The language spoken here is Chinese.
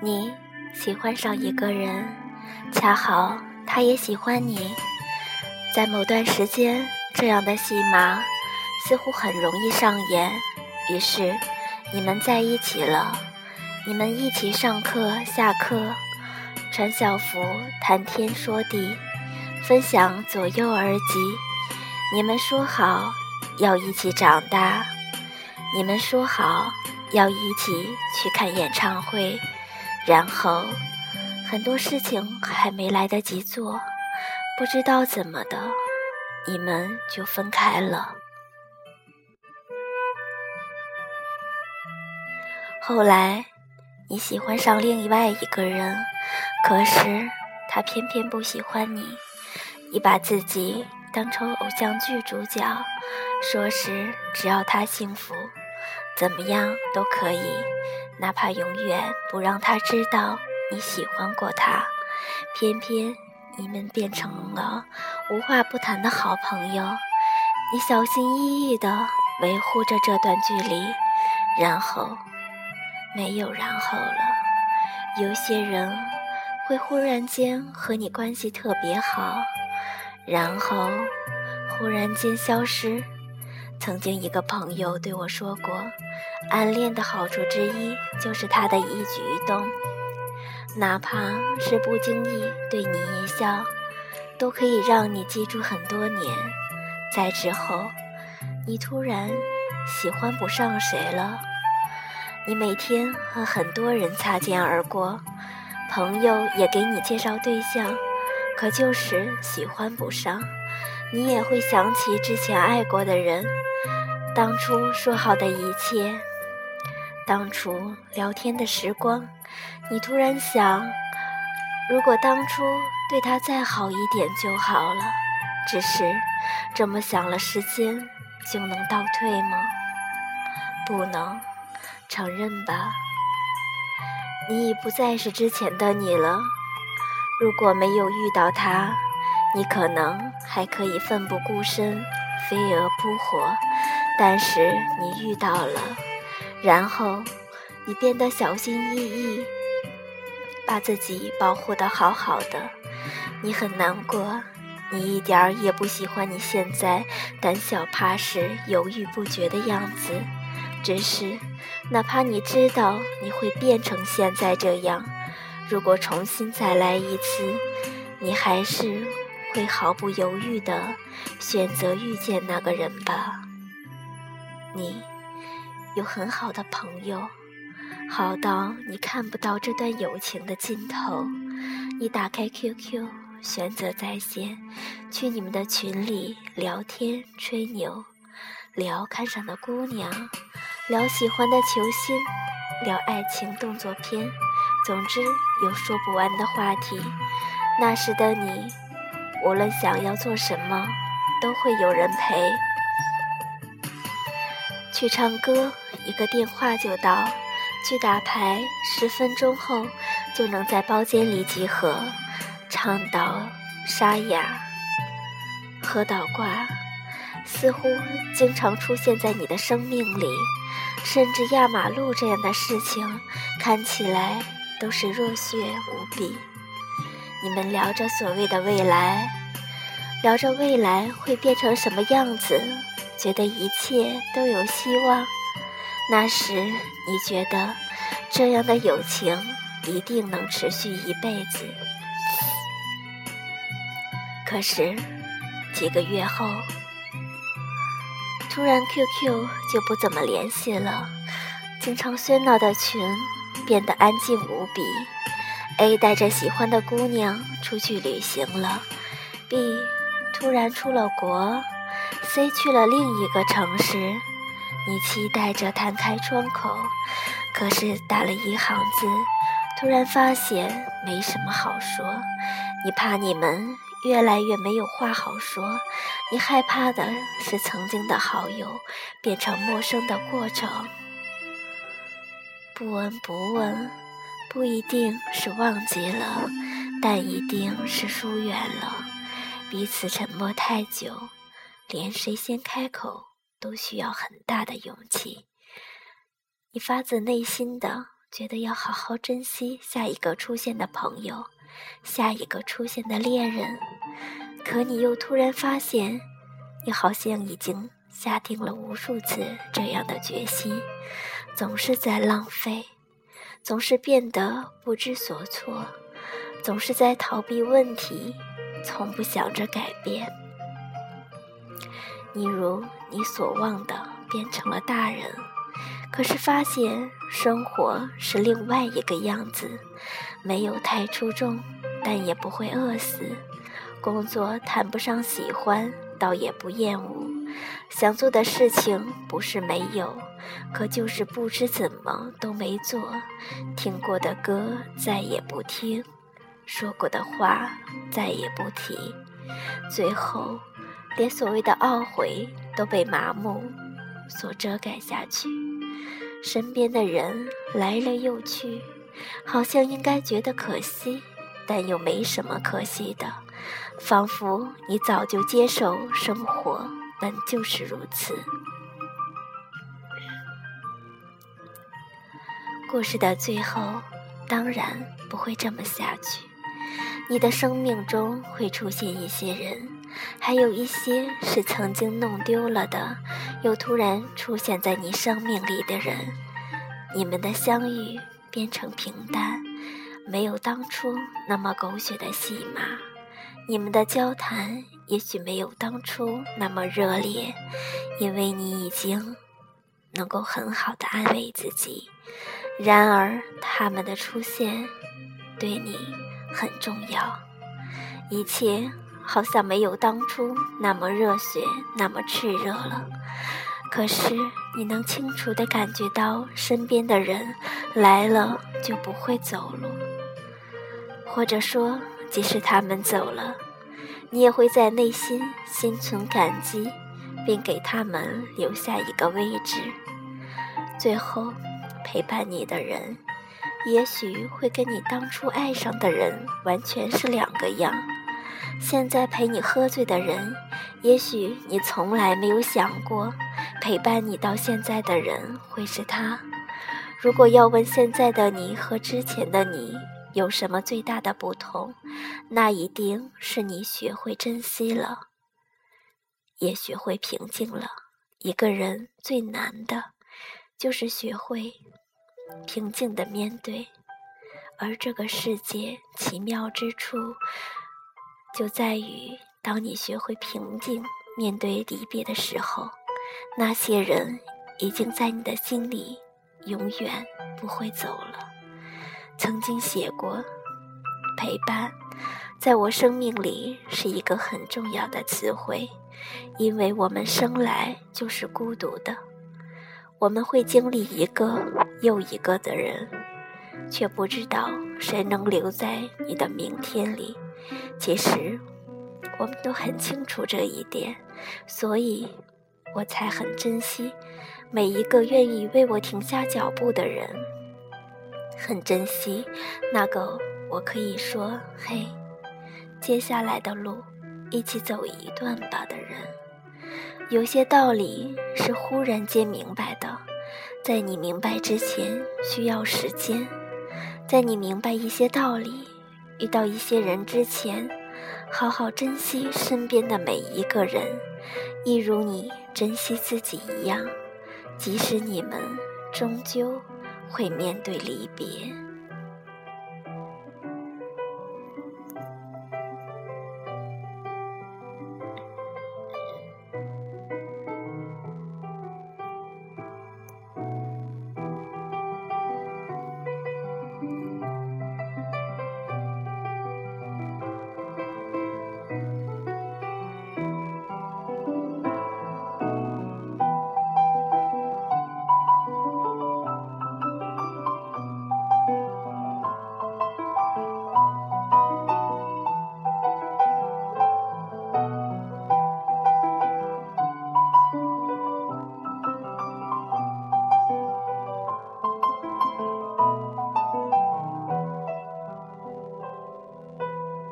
你喜欢上一个人，恰好他也喜欢你，在某段时间，这样的戏码似乎很容易上演。于是，你们在一起了，你们一起上课、下课，穿校服、谈天说地，分享左右耳机。你们说好要一起长大，你们说好要一起去看演唱会。然后，很多事情还没来得及做，不知道怎么的，你们就分开了。后来，你喜欢上另外一个人，可是他偏偏不喜欢你。你把自己当成偶像剧主角，说是只要他幸福，怎么样都可以。哪怕永远不让他知道你喜欢过他，偏偏你们变成了无话不谈的好朋友。你小心翼翼地维护着这段距离，然后没有然后了。有些人会忽然间和你关系特别好，然后忽然间消失。曾经一个朋友对我说过。暗恋的好处之一，就是他的一举一动，哪怕是不经意对你一笑，都可以让你记住很多年。在之后，你突然喜欢不上谁了，你每天和很多人擦肩而过，朋友也给你介绍对象，可就是喜欢不上。你也会想起之前爱过的人，当初说好的一切。当初聊天的时光，你突然想，如果当初对他再好一点就好了。只是这么想了，时间就能倒退吗？不能，承认吧。你已不再是之前的你了。如果没有遇到他，你可能还可以奋不顾身，飞蛾扑火。但是你遇到了。然后，你变得小心翼翼，把自己保护的好好的。你很难过，你一点儿也不喜欢你现在胆小怕事、犹豫不决的样子。只是，哪怕你知道你会变成现在这样，如果重新再来一次，你还是会毫不犹豫地选择遇见那个人吧？你。有很好的朋友，好到你看不到这段友情的尽头。你打开 QQ，选择在线，去你们的群里聊天吹牛，聊看上的姑娘，聊喜欢的球星，聊爱情动作片，总之有说不完的话题。那时的你，无论想要做什么，都会有人陪。去唱歌。一个电话就到，去打牌，十分钟后就能在包间里集合。唱到沙哑，喝倒挂，似乎经常出现在你的生命里。甚至压马路这样的事情，看起来都是热血无比。你们聊着所谓的未来，聊着未来会变成什么样子，觉得一切都有希望。那时你觉得这样的友情一定能持续一辈子，可是几个月后，突然 QQ 就不怎么联系了，经常喧闹的群变得安静无比。A 带着喜欢的姑娘出去旅行了，B 突然出了国，C 去了另一个城市。你期待着摊开窗口，可是打了一行字，突然发现没什么好说。你怕你们越来越没有话好说，你害怕的是曾经的好友变成陌生的过程。不闻不问，不一定是忘记了，但一定是疏远了。彼此沉默太久，连谁先开口。都需要很大的勇气。你发自内心的觉得要好好珍惜下一个出现的朋友，下一个出现的恋人，可你又突然发现，你好像已经下定了无数次这样的决心，总是在浪费，总是变得不知所措，总是在逃避问题，从不想着改变。你如你所望的，变成了大人。可是发现生活是另外一个样子，没有太出众，但也不会饿死；工作谈不上喜欢，倒也不厌恶；想做的事情不是没有，可就是不知怎么都没做；听过的歌再也不听，说过的话再也不提，最后连所谓的懊悔都被麻木所遮盖下去。身边的人来了又去，好像应该觉得可惜，但又没什么可惜的，仿佛你早就接受生活本就是如此。故事的最后当然不会这么下去，你的生命中会出现一些人。还有一些是曾经弄丢了的，又突然出现在你生命里的人，你们的相遇变成平淡，没有当初那么狗血的戏码；你们的交谈也许没有当初那么热烈，因为你已经能够很好的安慰自己。然而，他们的出现对你很重要，一切。好像没有当初那么热血，那么炽热了。可是你能清楚地感觉到，身边的人来了就不会走了，或者说，即使他们走了，你也会在内心心存感激，并给他们留下一个位置。最后，陪伴你的人，也许会跟你当初爱上的人完全是两个样。现在陪你喝醉的人，也许你从来没有想过，陪伴你到现在的人会是他。如果要问现在的你和之前的你有什么最大的不同，那一定是你学会珍惜了，也学会平静了。一个人最难的，就是学会平静的面对。而这个世界奇妙之处。就在于，当你学会平静面对离别的时候，那些人已经在你的心里永远不会走了。曾经写过，陪伴，在我生命里是一个很重要的词汇，因为我们生来就是孤独的，我们会经历一个又一个的人，却不知道谁能留在你的明天里。其实，我们都很清楚这一点，所以我才很珍惜每一个愿意为我停下脚步的人，很珍惜那个我可以说“嘿，接下来的路一起走一段吧”的人。有些道理是忽然间明白的，在你明白之前需要时间，在你明白一些道理。遇到一些人之前，好好珍惜身边的每一个人，一如你珍惜自己一样。即使你们终究会面对离别。